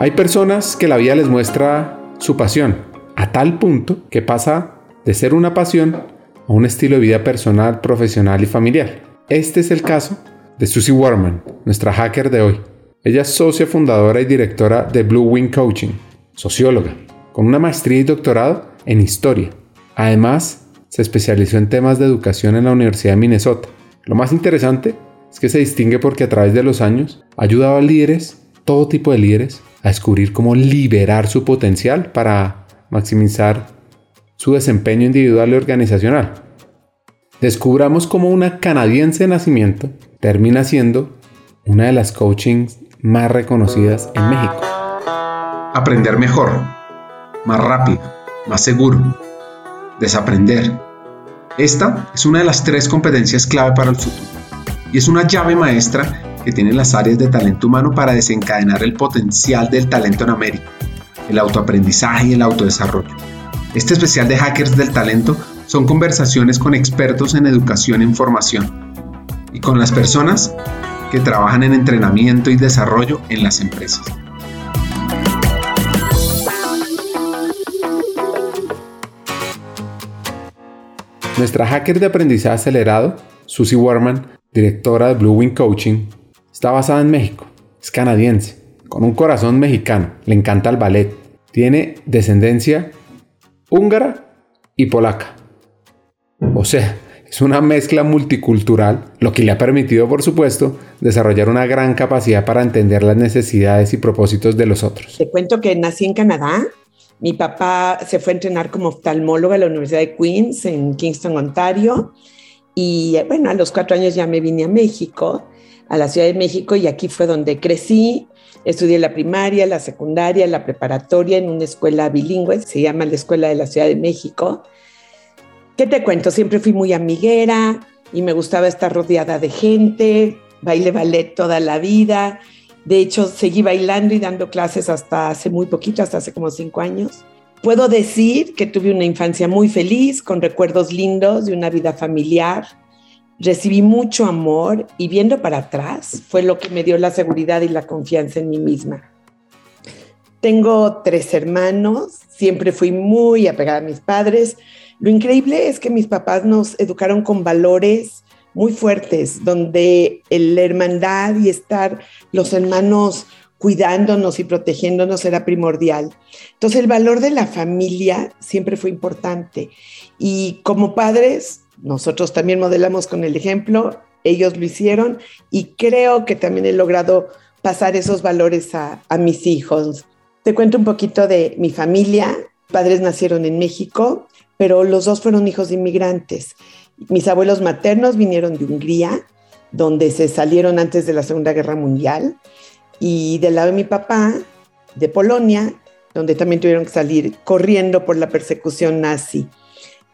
Hay personas que la vida les muestra su pasión, a tal punto que pasa de ser una pasión a un estilo de vida personal, profesional y familiar. Este es el caso de Susie Warman, nuestra hacker de hoy. Ella es socia fundadora y directora de Blue Wing Coaching, socióloga, con una maestría y doctorado en historia. Además, se especializó en temas de educación en la Universidad de Minnesota. Lo más interesante es que se distingue porque a través de los años ha ayudado a líderes, todo tipo de líderes, a descubrir cómo liberar su potencial para maximizar su desempeño individual y organizacional. Descubramos cómo una canadiense de nacimiento termina siendo una de las coachings más reconocidas en México. Aprender mejor, más rápido, más seguro. Desaprender. Esta es una de las tres competencias clave para el futuro y es una llave maestra que tienen las áreas de talento humano para desencadenar el potencial del talento en América, el autoaprendizaje y el autodesarrollo. Este especial de Hackers del Talento son conversaciones con expertos en educación e información y con las personas que trabajan en entrenamiento y desarrollo en las empresas. Nuestra hacker de aprendizaje acelerado, Susie Warman, directora de Blue Wing Coaching, Está basada en México, es canadiense, con un corazón mexicano, le encanta el ballet, tiene descendencia húngara y polaca. O sea, es una mezcla multicultural, lo que le ha permitido, por supuesto, desarrollar una gran capacidad para entender las necesidades y propósitos de los otros. Te cuento que nací en Canadá. Mi papá se fue a entrenar como oftalmólogo a la Universidad de Queens en Kingston, Ontario. Y bueno, a los cuatro años ya me vine a México a la Ciudad de México y aquí fue donde crecí. Estudié la primaria, la secundaria, la preparatoria en una escuela bilingüe, se llama la Escuela de la Ciudad de México. ¿Qué te cuento? Siempre fui muy amiguera y me gustaba estar rodeada de gente, baile ballet toda la vida. De hecho, seguí bailando y dando clases hasta hace muy poquito, hasta hace como cinco años. Puedo decir que tuve una infancia muy feliz, con recuerdos lindos de una vida familiar, recibí mucho amor y viendo para atrás fue lo que me dio la seguridad y la confianza en mí misma. Tengo tres hermanos, siempre fui muy apegada a mis padres. Lo increíble es que mis papás nos educaron con valores muy fuertes, donde la hermandad y estar los hermanos cuidándonos y protegiéndonos era primordial. Entonces el valor de la familia siempre fue importante. Y como padres nosotros también modelamos con el ejemplo, ellos lo hicieron y creo que también he logrado pasar esos valores a, mis hijos. Te cuento un poquito de mi familia. Padres nacieron en México, pero los dos fueron hijos de inmigrantes. Mis abuelos maternos vinieron de Hungría, donde se salieron antes de la Segunda Guerra Mundial, y del lado de mi papá, de Polonia, donde también tuvieron que salir corriendo por la persecución nazi.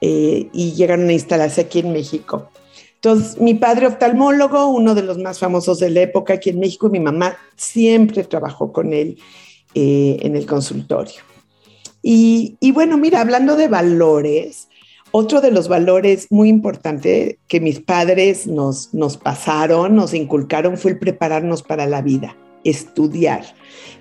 Eh, y llegaron a instalarse aquí en México. Entonces, mi padre oftalmólogo, uno de los más famosos de la época aquí en México, y mi mamá siempre trabajó con él eh, en el consultorio. Y, y, bueno, mira, hablando de valores, otro de los valores muy importantes que mis padres nos, nos pasaron, nos inculcaron, fue el prepararnos para la vida, estudiar.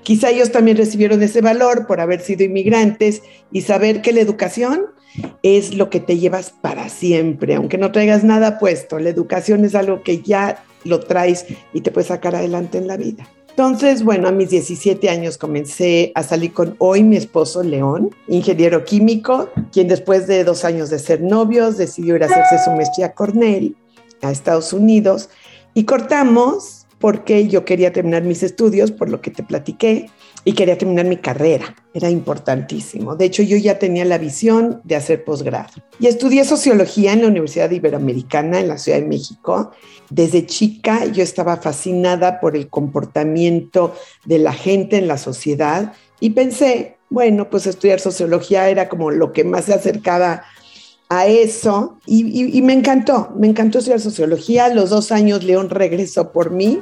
Quizá ellos también recibieron ese valor por haber sido inmigrantes y saber que la educación es lo que te llevas para siempre, aunque no traigas nada puesto. La educación es algo que ya lo traes y te puedes sacar adelante en la vida. Entonces, bueno, a mis 17 años comencé a salir con hoy mi esposo León, ingeniero químico, quien después de dos años de ser novios decidió ir a hacerse su maestría a Cornell, a Estados Unidos, y cortamos porque yo quería terminar mis estudios, por lo que te platiqué, y quería terminar mi carrera. Era importantísimo. De hecho, yo ya tenía la visión de hacer posgrado. Y estudié sociología en la Universidad Iberoamericana en la Ciudad de México. Desde chica yo estaba fascinada por el comportamiento de la gente en la sociedad y pensé, bueno, pues estudiar sociología era como lo que más se acercaba a eso y, y me encantó, me encantó estudiar sociología. los dos años León regresó por mí.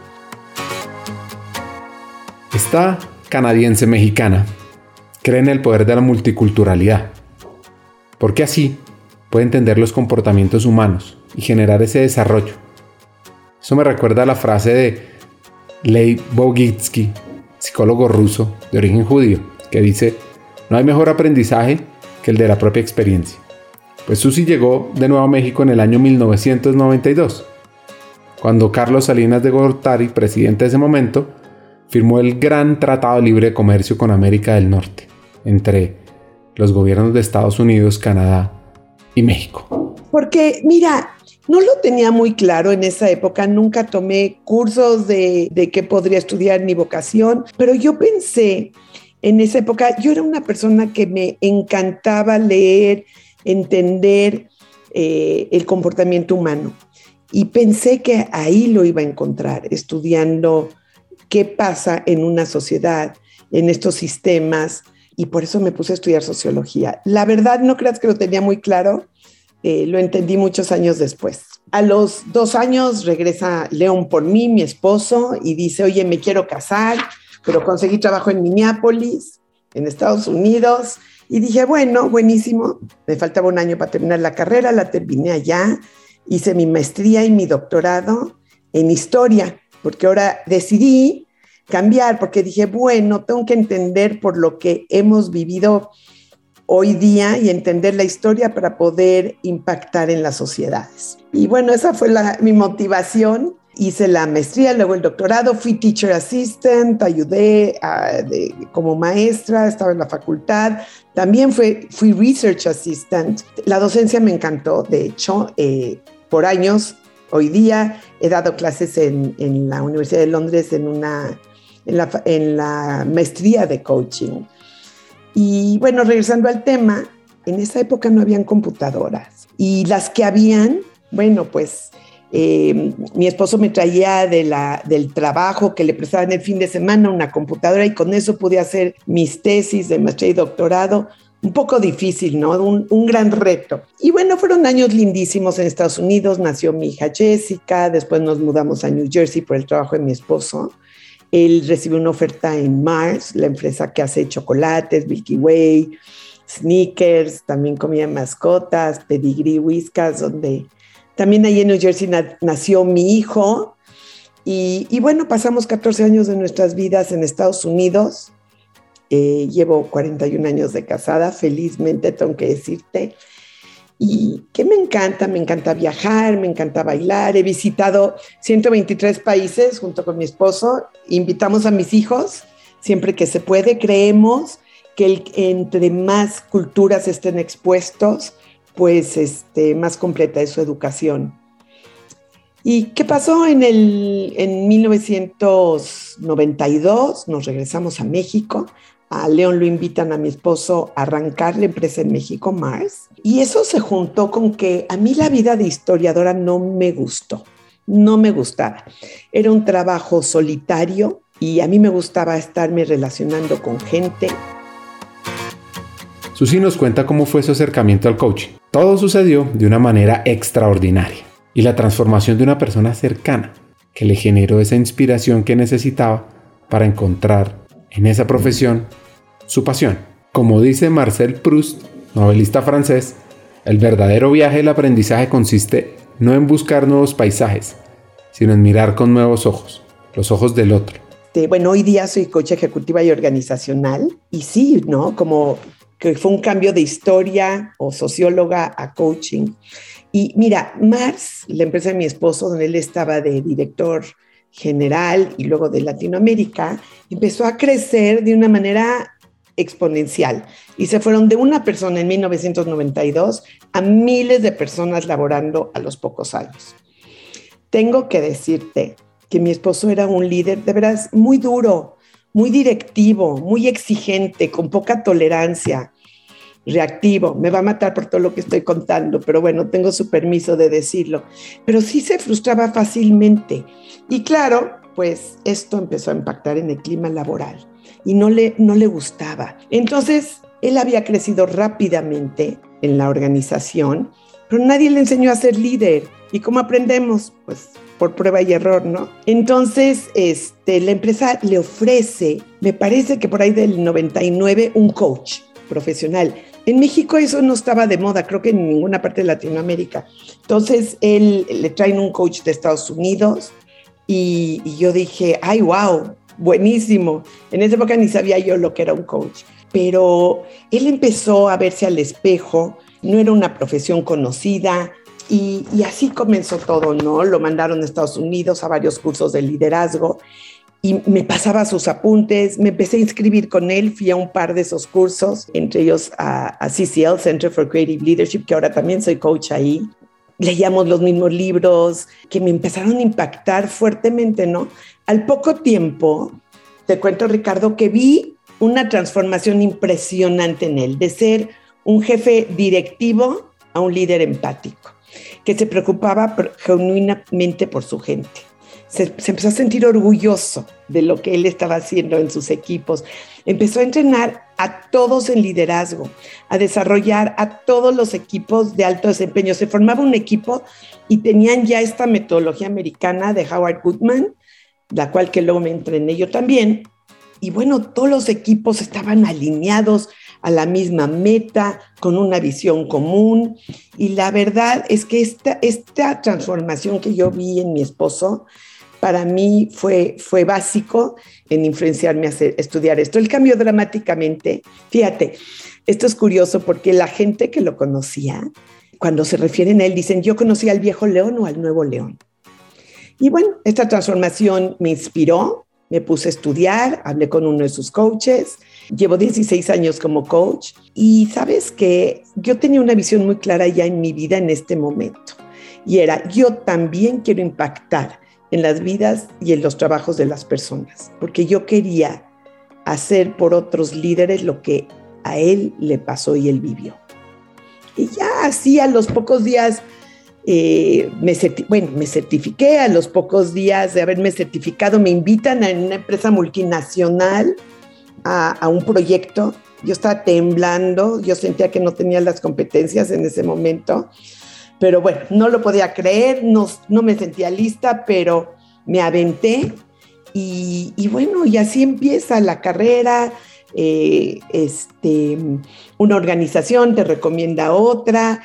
Está canadiense mexicana cree en el poder de la multiculturalidad, porque así puede entender los comportamientos humanos y generar ese desarrollo. Eso me recuerda a la frase de Leigh Bogitsky, psicólogo ruso de origen judío, que dice, no hay mejor aprendizaje que el de la propia experiencia. Pues Susi llegó de nuevo a México en el año 1992, cuando Carlos Salinas de Gortari, presidente de ese momento, firmó el Gran Tratado de Libre Comercio con América del Norte, entre los gobiernos de Estados Unidos, Canadá y México. Porque, mira, no lo tenía muy claro en esa época, nunca tomé cursos de, de qué podría estudiar ni vocación, pero yo pensé en esa época, yo era una persona que me encantaba leer, entender eh, el comportamiento humano. Y pensé que ahí lo iba a encontrar, estudiando qué pasa en una sociedad, en estos sistemas, y por eso me puse a estudiar sociología. La verdad, no creas que lo tenía muy claro, eh, lo entendí muchos años después. A los dos años regresa León por mí, mi esposo, y dice, oye, me quiero casar, pero conseguí trabajo en Minneapolis, en Estados Unidos, y dije, bueno, buenísimo, me faltaba un año para terminar la carrera, la terminé allá, hice mi maestría y mi doctorado en historia, porque ahora decidí cambiar, porque dije, bueno, tengo que entender por lo que hemos vivido hoy día y entender la historia para poder impactar en las sociedades. Y bueno, esa fue mi motivación hice la maestría, luego el doctorado, fui teacher assistant, ayudé como maestra, estaba en la facultad, también fui, fui research assistant. La docencia me encantó, de hecho, eh, por años, hoy día he dado clases en, en la Universidad de Londres en, una, en, la, en la maestría de coaching. Y bueno, regresando al tema, en esa época no habían computadoras y las que habían, bueno, pues eh, mi esposo me traía de la, del trabajo que le prestaba en el fin de semana una computadora y con eso pude hacer mis tesis de maestría y doctorado. Un poco difícil, ¿no? Un, un gran reto. Y bueno, fueron años lindísimos en Estados Unidos. Nació mi hija Jessica, después nos mudamos a New Jersey por el trabajo de mi esposo. Él recibió una oferta en Mars, la empresa que hace chocolates, Milky Way, sneakers, también comía mascotas, pedigree, whiskas, donde también ahí en New Jersey nació mi hijo. Y, bueno, pasamos 14 años de nuestras vidas en Estados Unidos. Eh, llevo 41 años de casada, felizmente tengo que decirte. Y que me encanta, me encanta viajar, me encanta bailar. He visitado 123 países junto con mi esposo. Invitamos a mis hijos siempre que se puede. Creemos que entre más culturas estén expuestos, pues este, más completa es su educación. ¿Y qué pasó en, el, en 1992? Nos regresamos a México. A León lo invitan a mi esposo a arrancar la empresa en México, Mars. Y eso se juntó con que a mí la vida de historiadora no me gustó, no me gustaba. Era un trabajo solitario y a mí me gustaba estarme relacionando con gente. Susi nos cuenta cómo fue su acercamiento al coaching. Todo sucedió de una manera extraordinaria y la transformación de una persona cercana que le generó esa inspiración que necesitaba para encontrar en esa profesión su pasión. Como dice Marcel Proust, novelista francés, el verdadero viaje del aprendizaje consiste no en buscar nuevos paisajes, sino en mirar con nuevos ojos, los ojos del otro. Bueno, hoy día soy coach ejecutiva y organizacional y sí, ¿no? Como que fue un cambio de historia o socióloga a coaching. Y mira, Mars, la empresa de mi esposo, donde él estaba de director general y luego de Latinoamérica, empezó a crecer de una manera exponencial y se fueron de una persona en 1992 a miles de personas laborando a los pocos años. Tengo que decirte que mi esposo era un líder de veras muy duro, muy directivo, muy exigente, con poca tolerancia, reactivo, me va a matar por todo lo que estoy contando, pero bueno, tengo su permiso de decirlo. Pero sí se frustraba fácilmente. Y claro, pues esto empezó a impactar en el clima laboral y no le, no le gustaba. Entonces, él había crecido rápidamente en la organización, pero nadie le enseñó a ser líder. ¿Y cómo aprendemos? Pues por prueba y error, ¿no? Entonces, este, la empresa le ofrece, me parece que por ahí del 99, un coach profesional. En México eso no estaba de moda, creo que en ninguna parte de Latinoamérica. Entonces, él le traen un coach de Estados Unidos y, yo dije, ay, wow, buenísimo. En esa época ni sabía yo lo que era un coach, pero él empezó a verse al espejo, no era una profesión conocida, y, así comenzó todo, ¿no? Lo mandaron a Estados Unidos a varios cursos de liderazgo y me pasaba sus apuntes, me empecé a inscribir con él, fui a un par de esos cursos, entre ellos a, CCL, Center for Creative Leadership, que ahora también soy coach ahí. Leíamos los mismos libros que me empezaron a impactar fuertemente, ¿no? Al poco tiempo, te cuento Ricardo, que vi una transformación impresionante en él, de ser un jefe directivo a un líder empático, que se preocupaba genuinamente por su gente se, empezó a sentir orgulloso de lo que él estaba haciendo en sus equipos. Empezó a entrenar a todos en liderazgo, a desarrollar a todos los equipos de alto desempeño. Se formaba un equipo y tenían ya esta metodología americana de Howard Goodman, la cual que luego me entrené yo también. Y bueno, todos los equipos estaban alineados a la misma meta, con una visión común. Y la verdad es que esta, esta transformación que yo vi en mi esposo, para mí fue, fue básico en influenciarme a estudiar esto. Él cambió dramáticamente. Fíjate, esto es curioso porque la gente que lo conocía, cuando se refieren a él, dicen, yo conocí al viejo león o al nuevo león. Y bueno, esta transformación me inspiró, me puse a estudiar, hablé con uno de sus coaches, llevo 16 años como coach y sabes que yo tenía una visión muy clara ya en mi vida en este momento. Y era, yo también quiero impactar en las vidas y en los trabajos de las personas, porque yo quería hacer por otros líderes lo que a él le pasó y él vivió. Y ya así a los pocos días, eh, me, bueno, me certifiqué, a los pocos días de haberme certificado, me invitan a una empresa multinacional a, a un proyecto. Yo estaba temblando, yo sentía que no tenía las competencias en ese momento pero bueno, no lo podía creer, no, no me sentía lista, pero me aventé y, bueno, y así empieza la carrera. Eh, este, una organización te recomienda otra,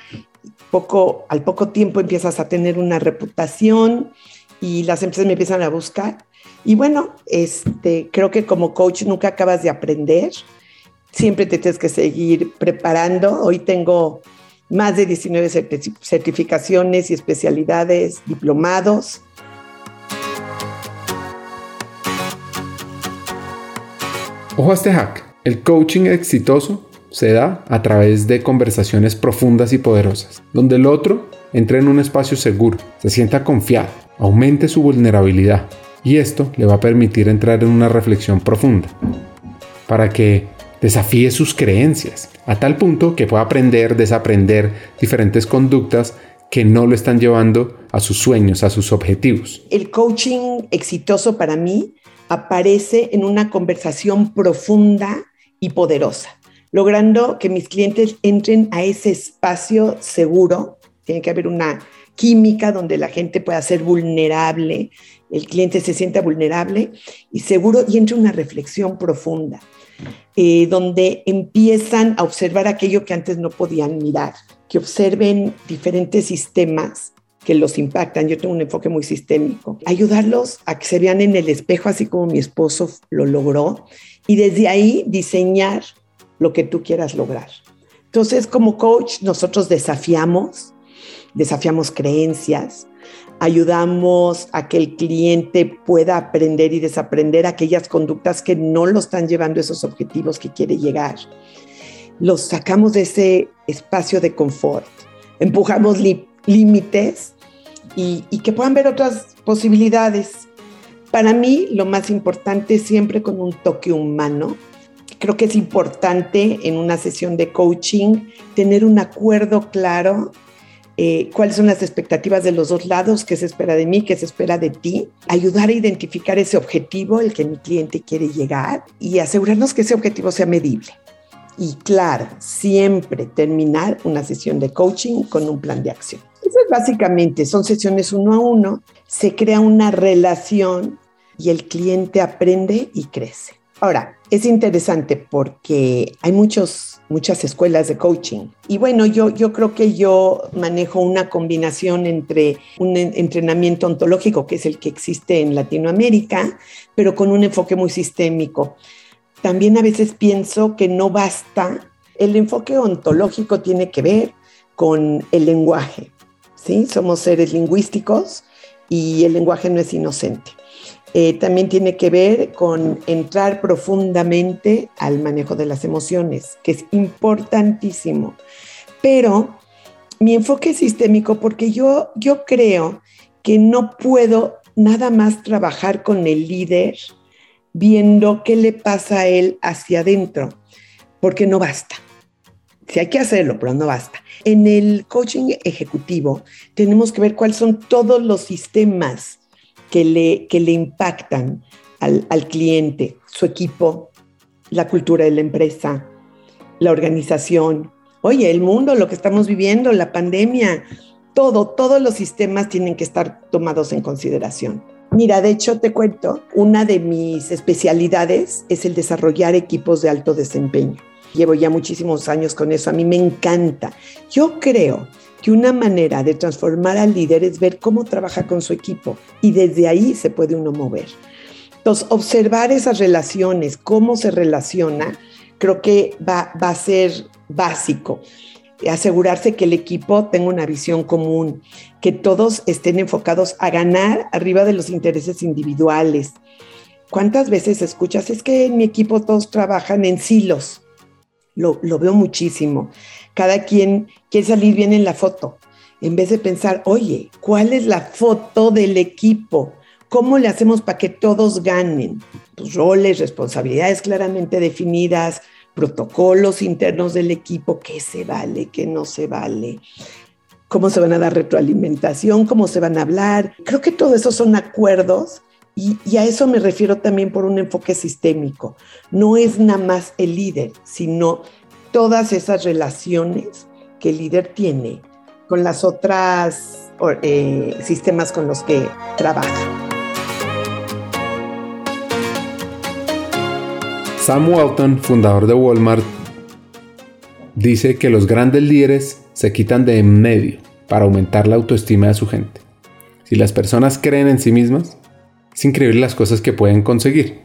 poco, al poco tiempo empiezas a tener una reputación y las empresas me empiezan a buscar. Y bueno, este, creo que como coach nunca acabas de aprender, siempre te tienes que seguir preparando. Hoy tengo más de 19 certificaciones y especialidades, diplomados. Ojo a este hack. El coaching exitoso se da a través de conversaciones profundas y poderosas, donde el otro entre en un espacio seguro, se sienta confiado, aumente su vulnerabilidad y esto le va a permitir entrar en una reflexión profunda para que desafíe sus creencias, a tal punto que pueda aprender, desaprender diferentes conductas que no lo están llevando a sus sueños, a sus objetivos. El coaching exitoso para mí aparece en una conversación profunda y poderosa, logrando que mis clientes entren a ese espacio seguro. Tiene que haber una química donde la gente pueda ser vulnerable, el cliente se sienta vulnerable y seguro y entre una reflexión profunda. Eh, donde empiezan a observar aquello que antes no podían mirar, que observen diferentes sistemas que los impactan. Yo tengo un enfoque muy sistémico. Ayudarlos a que se vean en el espejo, así como mi esposo lo logró, y desde ahí diseñar lo que tú quieras lograr. Entonces, como coach, nosotros desafiamos, desafiamos creencias, ayudamos a que el cliente pueda aprender y desaprender aquellas conductas que no lo están llevando a esos objetivos que quiere llegar. Los sacamos de ese espacio de confort, empujamos límites y, y que puedan ver otras posibilidades. Para mí, lo más importante siempre con un toque humano. Creo que es importante en una sesión de coaching tener un acuerdo claro eh, cuáles son las expectativas de los dos lados, qué se espera de mí, qué se espera de ti, ayudar a identificar ese objetivo, el que mi cliente quiere llegar y asegurarnos que ese objetivo sea medible. Y claro, siempre terminar una sesión de coaching con un plan de acción. Eso es básicamente, son sesiones uno a uno, se crea una relación y el cliente aprende y crece. Ahora, es interesante porque hay muchos, muchas escuelas de coaching. Y bueno, yo, yo creo que yo manejo una combinación entre un entrenamiento ontológico, que es el que existe en Latinoamérica, pero con un enfoque muy sistémico. También a veces pienso que no basta. El enfoque ontológico tiene que ver con el lenguaje. ¿sí? Somos seres lingüísticos y el lenguaje no es inocente. Eh, también tiene que ver con entrar profundamente al manejo de las emociones, que es importantísimo. Pero mi enfoque es sistémico porque yo, yo creo que no puedo nada más trabajar con el líder viendo qué le pasa a él hacia adentro, porque no basta. Si hay que hacerlo, pero no basta. En el coaching ejecutivo tenemos que ver cuáles son todos los sistemas que le, que le impactan al, al cliente, su equipo, la cultura de la empresa, la organización. Oye, el mundo, lo que estamos viviendo, la pandemia, todo, todos los sistemas tienen que estar tomados en consideración. Mira, de hecho te cuento, una de mis especialidades es el desarrollar equipos de alto desempeño. Llevo ya muchísimos años con eso, a mí me encanta. Yo creo que una manera de transformar al líder es ver cómo trabaja con su equipo y desde ahí se puede uno mover. Entonces, observar esas relaciones, cómo se relaciona, creo que va, a ser básico. Asegurarse que el equipo tenga una visión común, que todos estén enfocados a ganar arriba de los intereses individuales. ¿Cuántas veces escuchas? Es que en mi equipo todos trabajan en silos. Lo, lo veo muchísimo. Cada quien quiere salir bien en la foto, en vez de pensar, oye, ¿cuál es la foto del equipo? ¿Cómo le hacemos para que todos ganen? Pues roles, responsabilidades claramente definidas, protocolos internos del equipo, qué se vale, qué no se vale, cómo se van a dar retroalimentación, cómo se van a hablar. Creo que todo eso son acuerdos y, y, a eso me refiero también por un enfoque sistémico. No es nada más el líder, sino todas esas relaciones que el líder tiene con las otras eh, sistemas con los que trabaja. Sam Walton, fundador de Walmart, dice que los grandes líderes se quitan de en medio para aumentar la autoestima de su gente. Si las personas creen en sí mismas, es increíble las cosas que pueden conseguir.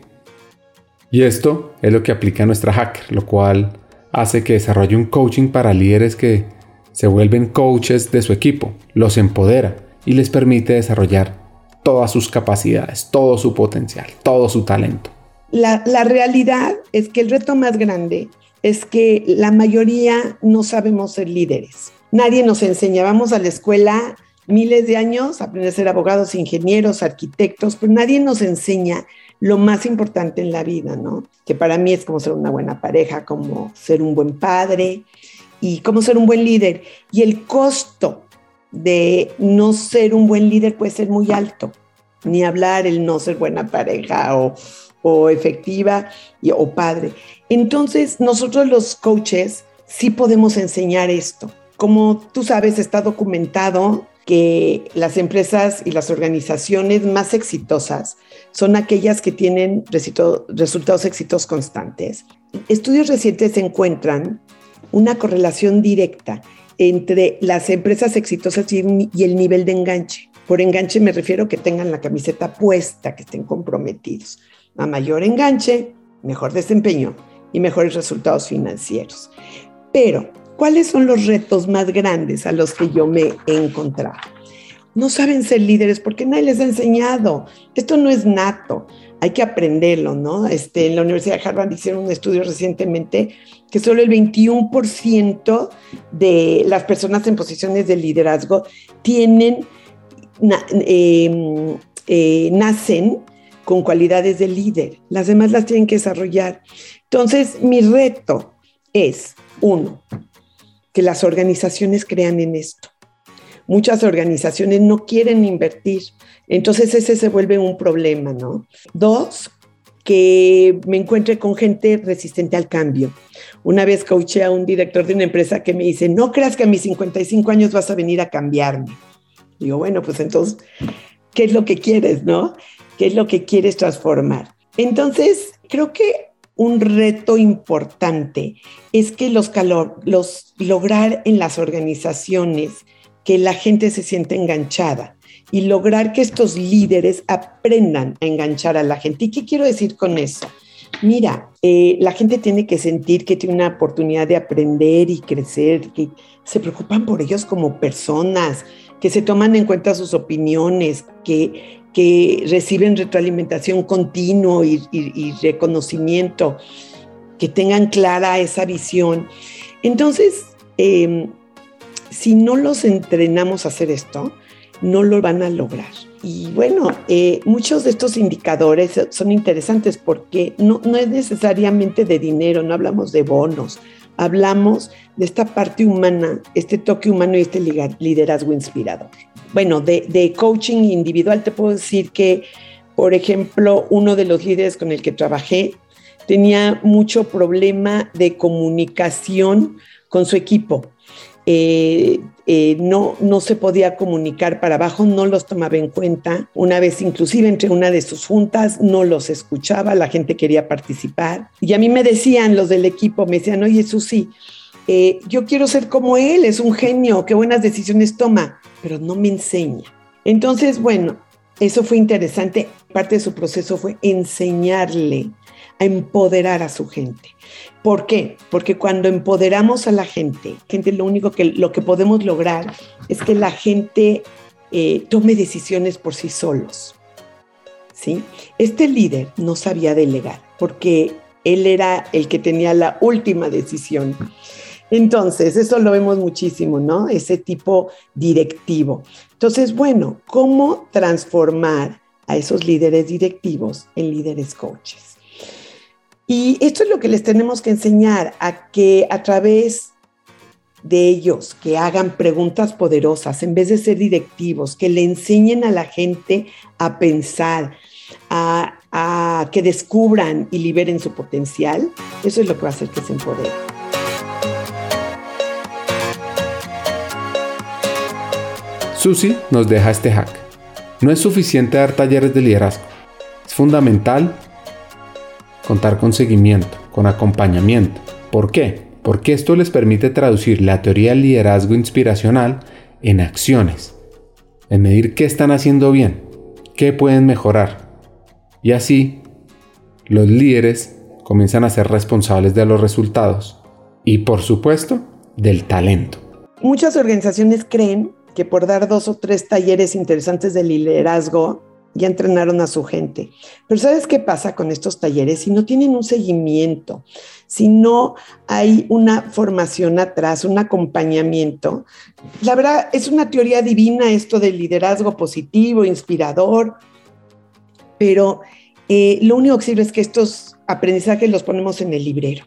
Y esto es lo que aplica nuestra hacker, lo cual hace que desarrolle un coaching para líderes que se vuelven coaches de su equipo, los empodera y les permite desarrollar todas sus capacidades, todo su potencial, todo su talento. La, la realidad es que el reto más grande es que la mayoría no sabemos ser líderes. Nadie nos enseña, vamos a la escuela miles de años, aprender a ser abogados, ingenieros, arquitectos, pero nadie nos enseña lo más importante en la vida, ¿no? Que para mí es como ser una buena pareja, como ser un buen padre y como ser un buen líder. Y el costo de no ser un buen líder puede ser muy alto. Ni hablar el no ser buena pareja o, o efectiva y, o padre. Entonces, nosotros los coaches sí podemos enseñar esto. Como tú sabes, está documentado que las empresas y las organizaciones más exitosas son aquellas que tienen resultados exitosos constantes. Estudios recientes encuentran una correlación directa entre las empresas exitosas y el nivel de enganche. Por enganche me refiero que tengan la camiseta puesta, que estén comprometidos. A mayor enganche, mejor desempeño y mejores resultados financieros. Pero ¿Cuáles son los retos más grandes a los que yo me he encontrado? No saben ser líderes porque nadie les ha enseñado. Esto no es nato, hay que aprenderlo, ¿no? Este, en la Universidad de Harvard hicieron un estudio recientemente que solo el 21% de las personas en posiciones de liderazgo tienen, em, eh, nacen con cualidades de líder. Las demás las tienen que desarrollar. Entonces, mi reto es, uno, que las organizaciones crean en esto. Muchas organizaciones no quieren invertir, entonces ese se vuelve un problema, ¿no? Dos, que me encuentre con gente resistente al cambio. Una vez coaché a un director de una empresa que me dice, no creas que a mis 55 años vas a venir a cambiarme. Digo, bueno, pues entonces, ¿qué es lo que quieres, no? ¿Qué es lo que quieres transformar? Entonces, creo que un reto importante es que los, los lograr en las organizaciones que la gente se siente enganchada y lograr que estos líderes aprendan a enganchar a la gente. ¿Y qué quiero decir con eso? Mira, eh, la gente tiene que sentir que tiene una oportunidad de aprender y crecer, que se preocupan por ellos como personas, que se toman en cuenta sus opiniones, que, que reciben retroalimentación continuo y, reconocimiento, que tengan clara esa visión. Entonces, em, si no los entrenamos a hacer esto, no lo van a lograr. Y bueno, eh, muchos de estos indicadores son interesantes porque no, no es necesariamente de dinero, no hablamos de bonos, hablamos de esta parte humana, este toque humano y este liderazgo inspirador. Bueno, de, coaching individual te puedo decir que, por ejemplo, uno de los líderes con el que trabajé tenía mucho problema de comunicación con su equipo. Eh, eh, no, no se podía comunicar para abajo, no los tomaba en cuenta. Una vez inclusive entre una de sus juntas no los escuchaba, la gente quería participar. Y a mí me decían los del equipo, me decían, oye Susi, eh, yo quiero ser como él, es un genio, qué buenas decisiones toma, pero no me enseña. Entonces, bueno, eso fue interesante. Parte de su proceso fue enseñarle a empoderar a su gente. ¿Por qué? Porque cuando empoderamos a la gente, gente lo único que lo que podemos lograr es que la gente eh, tome decisiones por sí solos. ¿sí? Este líder no sabía delegar porque él era el que tenía la última decisión. Entonces, eso lo vemos muchísimo, ¿no? Ese tipo directivo. Entonces, bueno, ¿cómo transformar a esos líderes directivos en líderes coaches? Y esto es lo que les tenemos que enseñar, a que a través de ellos, que hagan preguntas poderosas, en vez de ser directivos, que le enseñen a la gente a pensar, a, que descubran y liberen su potencial, eso es lo que va a hacer que se empoderen. Susi nos deja este hack. No es suficiente dar talleres de liderazgo. Es fundamental contar con seguimiento, con acompañamiento. ¿Por qué? Porque esto les permite traducir la teoría del liderazgo inspiracional en acciones, en medir qué están haciendo bien, qué pueden mejorar. Y así, los líderes comienzan a ser responsables de los resultados y, por supuesto, del talento. Muchas organizaciones creen que por dar dos o tres talleres interesantes de liderazgo ya entrenaron a su gente. Pero ¿sabes qué pasa con estos talleres? Si no tienen un seguimiento, si no hay una formación atrás, un acompañamiento, la verdad es una teoría divina esto del liderazgo positivo, inspirador, pero eh, lo único que sirve es que estos aprendizajes los ponemos en el librero.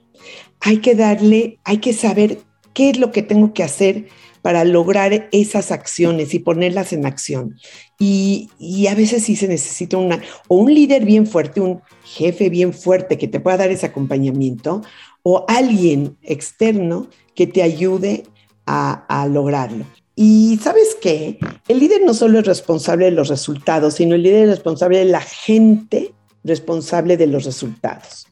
Hay que darle, hay que saber qué es lo que tengo que hacer para lograr esas acciones y ponerlas en acción. Y, a veces sí se necesita una, o un líder bien fuerte, un jefe bien fuerte que te pueda dar ese acompañamiento, o alguien externo que te ayude a, a lograrlo. Y sabes qué, el líder no solo es responsable de los resultados, sino el líder es responsable de la gente responsable de los resultados.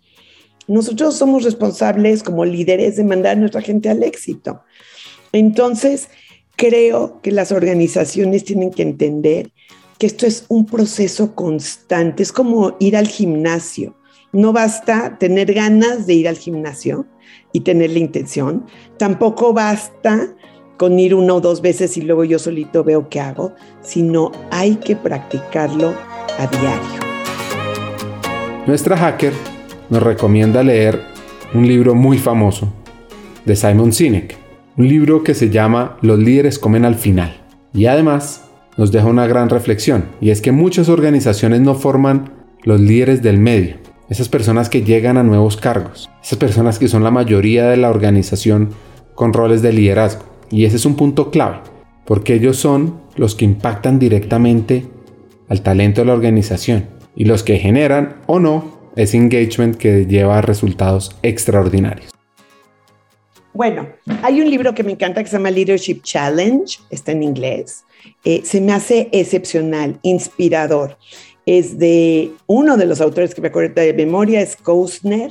Nosotros somos responsables como líderes de mandar a nuestra gente al éxito. Entonces, creo que las organizaciones tienen que entender que esto es un proceso constante, es como ir al gimnasio. No basta tener ganas de ir al gimnasio y tener la intención, tampoco basta con ir una o dos veces y luego yo solito veo qué hago, sino hay que practicarlo a diario. Nuestra hacker nos recomienda leer un libro muy famoso de Simon Sinek, un libro que se llama Los líderes comen al final. Y además nos deja una gran reflexión, y es que muchas organizaciones no forman los líderes del medio, esas personas que llegan a nuevos cargos, esas personas que son la mayoría de la organización con roles de liderazgo. Y ese es un punto clave, porque ellos son los que impactan directamente al talento de la organización y los que generan o no ese engagement que lleva a resultados extraordinarios. Bueno, hay un libro que me encanta que se llama Leadership Challenge, está en inglés. Eh, se me hace excepcional, inspirador. Es de uno de los autores que me acuerdo de memoria, es Kostner.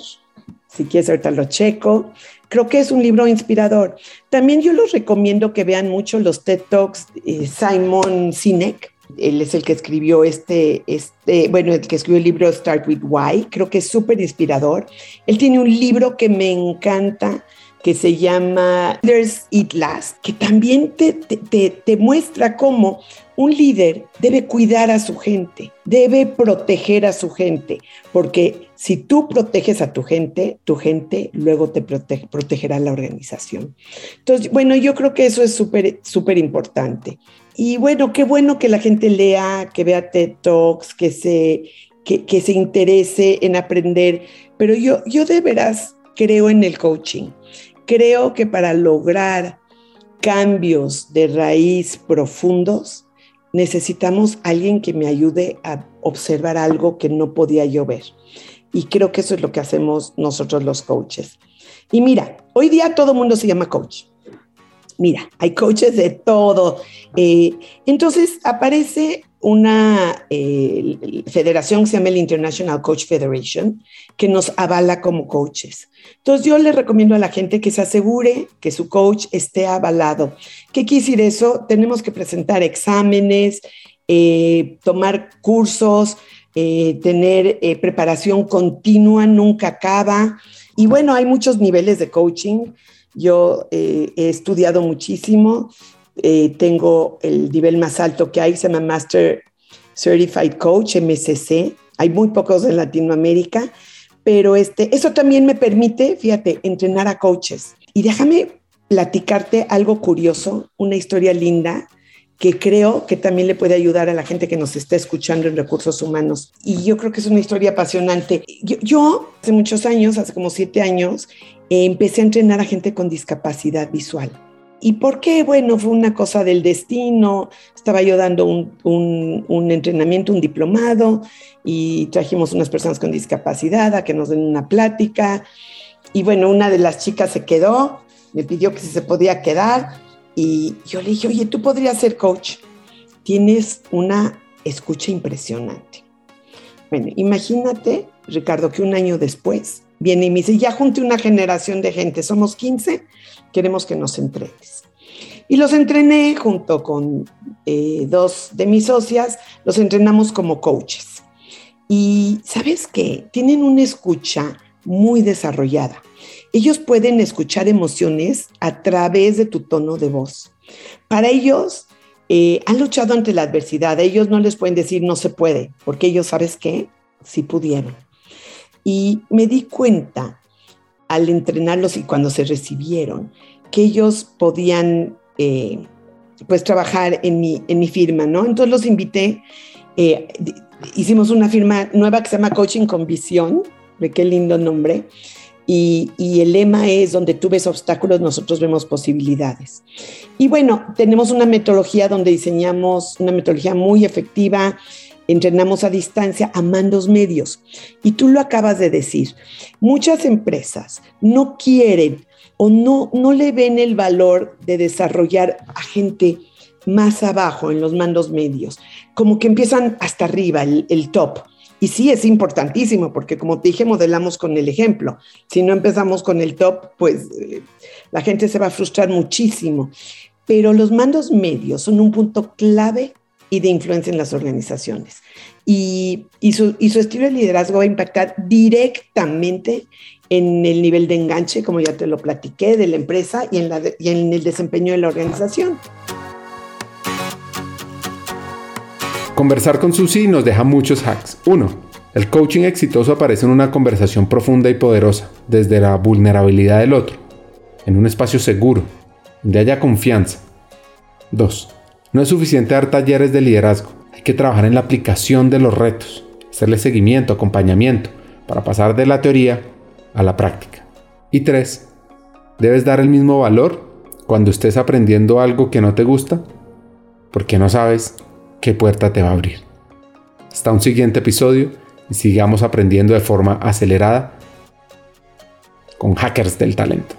Si quieres, ahorita lo checo. Creo que es un libro inspirador. También yo los recomiendo que vean mucho los TED Talks de Simon Sinek. Él es el que escribió este, este, bueno, el que escribió el libro Start with Why. Creo que es súper inspirador. Él tiene un libro que me encanta, que se llama Leaders Eat Last, que también te, te, te, muestra cómo un líder debe cuidar a su gente, debe proteger a su gente, porque si tú proteges a tu gente, tu gente luego te protege, protegerá la organización. Entonces, bueno, yo creo que eso es súper, súper importante. Y bueno, qué bueno que la gente lea, que vea TED Talks, que se, que, que se interese en aprender, pero yo, yo de veras creo en el coaching Creo que para lograr cambios de raíz profundos, necesitamos alguien que me ayude a observar algo que no podía yo ver. Y creo que eso es lo que hacemos nosotros los coaches. Y mira, hoy día todo mundo se llama coach. Mira, hay coaches de todo. Eh, entonces aparece una eh, federación que se llama el International Coach Federation, que nos avala como coaches. Entonces yo le recomiendo a la gente que se asegure que su coach esté avalado. ¿Qué quiere decir eso? Tenemos que presentar exámenes, eh, tomar cursos, eh, tener preparación continua, nunca acaba. Y bueno, hay muchos niveles de coaching. Yo he estudiado muchísimo eh, tengo el nivel más alto que hay, se llama Master Certified Coach, MCC. Hay muy pocos en Latinoamérica, pero este, eso también me permite, fíjate, entrenar a coaches. Y déjame platicarte algo curioso, una historia linda que creo que también le puede ayudar a la gente que nos está escuchando en recursos humanos. Y yo creo que es una historia apasionante. Yo, hace muchos años, hace como siete años, empecé a entrenar a gente con discapacidad visual. ¿Y por qué? Bueno, fue una cosa del destino. Estaba yo dando un, entrenamiento, un diplomado, y trajimos unas personas con discapacidad a que nos den una plática. Y bueno, una de las chicas se quedó, me pidió que si se podía quedar, y yo le dije, oye, tú podrías ser coach. Tienes una escucha impresionante. Bueno, imagínate, Ricardo, que un año después viene y me dice, ya junte una generación de gente, somos 15, queremos que nos entrenes. Y los entrené junto con eh, dos de mis socias, los entrenamos como coaches. Y sabes qué, tienen una escucha muy desarrollada. Ellos pueden escuchar emociones a través de tu tono de voz. Para ellos, eh, han luchado ante la adversidad. ellos no les pueden decir no se puede, porque ellos, ¿sabes qué? Sí pudieron. Y me di cuenta al entrenarlos y cuando se recibieron, que ellos podían eh, pues trabajar en mi, en mi firma, ¿no? Entonces los invité, eh, hicimos una firma nueva que se llama Coaching con Visión, de qué lindo nombre, y, y, el lema es donde tú ves obstáculos, nosotros vemos posibilidades. Y bueno, tenemos una metodología donde diseñamos una metodología muy efectiva, entrenamos a distancia a mandos medios. Y tú lo acabas de decir, muchas empresas no quieren o no, no le ven el valor de desarrollar a gente más abajo en los mandos medios, como que empiezan hasta arriba, el, top. Y sí, es importantísimo, porque como te dije, modelamos con el ejemplo. Si no empezamos con el top, pues eh, la gente se va a frustrar muchísimo. Pero los mandos medios son un punto clave y de influencia en las organizaciones. Y, y, su, y, su, estilo de liderazgo va a impactar directamente en el nivel de enganche, como ya te lo platiqué, de la empresa y en, la y en el desempeño de la organización. Conversar con Susi nos deja muchos hacks. Uno, el coaching exitoso aparece en una conversación profunda y poderosa, desde la vulnerabilidad del otro, en un espacio seguro, donde haya confianza. 2. No es suficiente dar talleres de liderazgo, hay que trabajar en la aplicación de los retos, hacerle seguimiento, acompañamiento, para pasar de la teoría a la práctica. Y 3. Debes dar el mismo valor cuando estés aprendiendo algo que no te gusta, porque no sabes qué puerta te va a abrir. Hasta un siguiente episodio y sigamos aprendiendo de forma acelerada con hackers del talento.